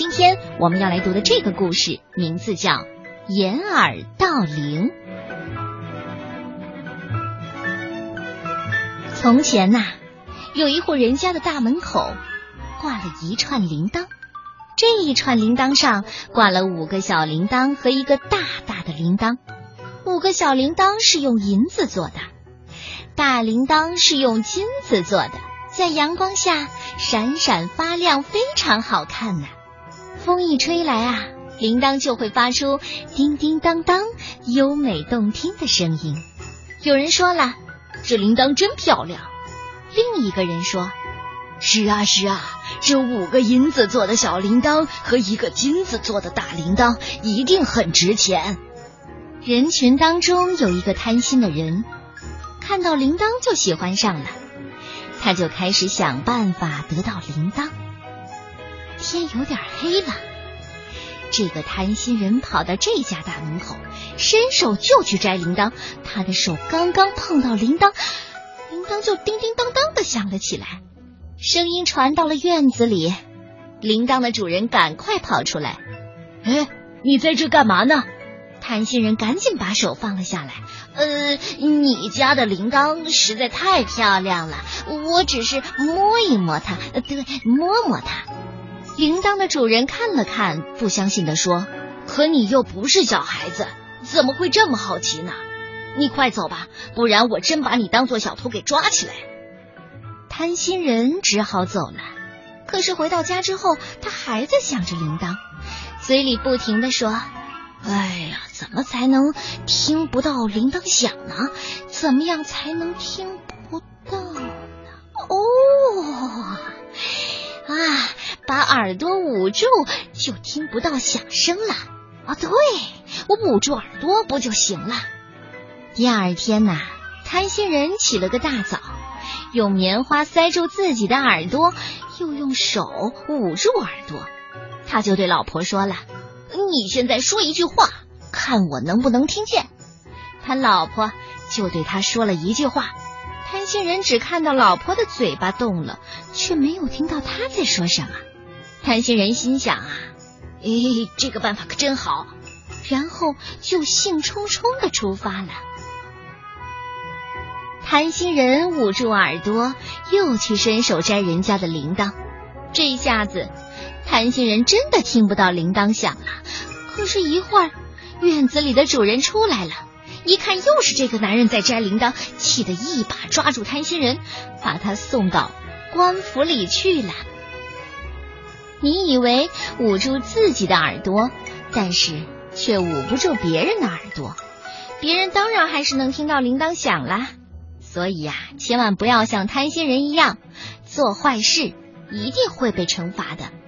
今天我们要来读的这个故事，名字叫《掩耳盗铃》。从前呐，有一户人家的大门口挂了一串铃铛，这一串铃铛上挂了五个小铃铛和一个大大的铃铛。五个小铃铛是用银子做的，大铃铛是用金子做的，在阳光下闪闪发亮，非常好看呐。风一吹来啊，铃铛就会发出叮叮当当、优美动听的声音。有人说了，这铃铛真漂亮。另一个人说，是啊是啊，这五个银子做的小铃铛和一个金子做的大铃铛一定很值钱。人群当中有一个贪心的人，看到铃铛就喜欢上了，他就开始想办法得到铃铛。天有点黑了，这个贪心人跑到这家大门口，伸手就去摘铃铛。他的手刚刚碰到铃铛，铃铛就叮叮当当的响了起来，声音传到了院子里。铃铛的主人赶快跑出来：“哎，你在这干嘛呢？”贪心人赶紧把手放了下来。呃，你家的铃铛实在太漂亮了，我只是摸一摸它，对，摸摸它。铃铛的主人看了看，不相信的说：“可你又不是小孩子，怎么会这么好奇呢？你快走吧，不然我真把你当做小偷给抓起来。”贪心人只好走了。可是回到家之后，他还在想着铃铛，嘴里不停的说：“哎呀，怎么才能听不到铃铛响呢？怎么样才能听耳朵捂住，就听不到响声了。啊，对，我捂住耳朵不就行了？第二天呐，贪心人起了个大早，用棉花塞住自己的耳朵，又用手捂住耳朵。他就对老婆说了：“你现在说一句话，看我能不能听见。”他老婆就对他说了一句话。贪心人只看到老婆的嘴巴动了，却没有听到他在说什么。贪心人心想啊，咦，这个办法可真好，然后就兴冲冲的出发了。贪心人捂住耳朵，又去伸手摘人家的铃铛。这下子，贪心人真的听不到铃铛响了。可是，一会儿，院子里的主人出来了，一看又是这个男人在摘铃铛，气得一把抓住贪心人，把他送到官府里去了。你以为捂住自己的耳朵，但是却捂不住别人的耳朵，别人当然还是能听到铃铛响啦。所以呀，千万不要像贪心人一样做坏事，一定会被惩罚的。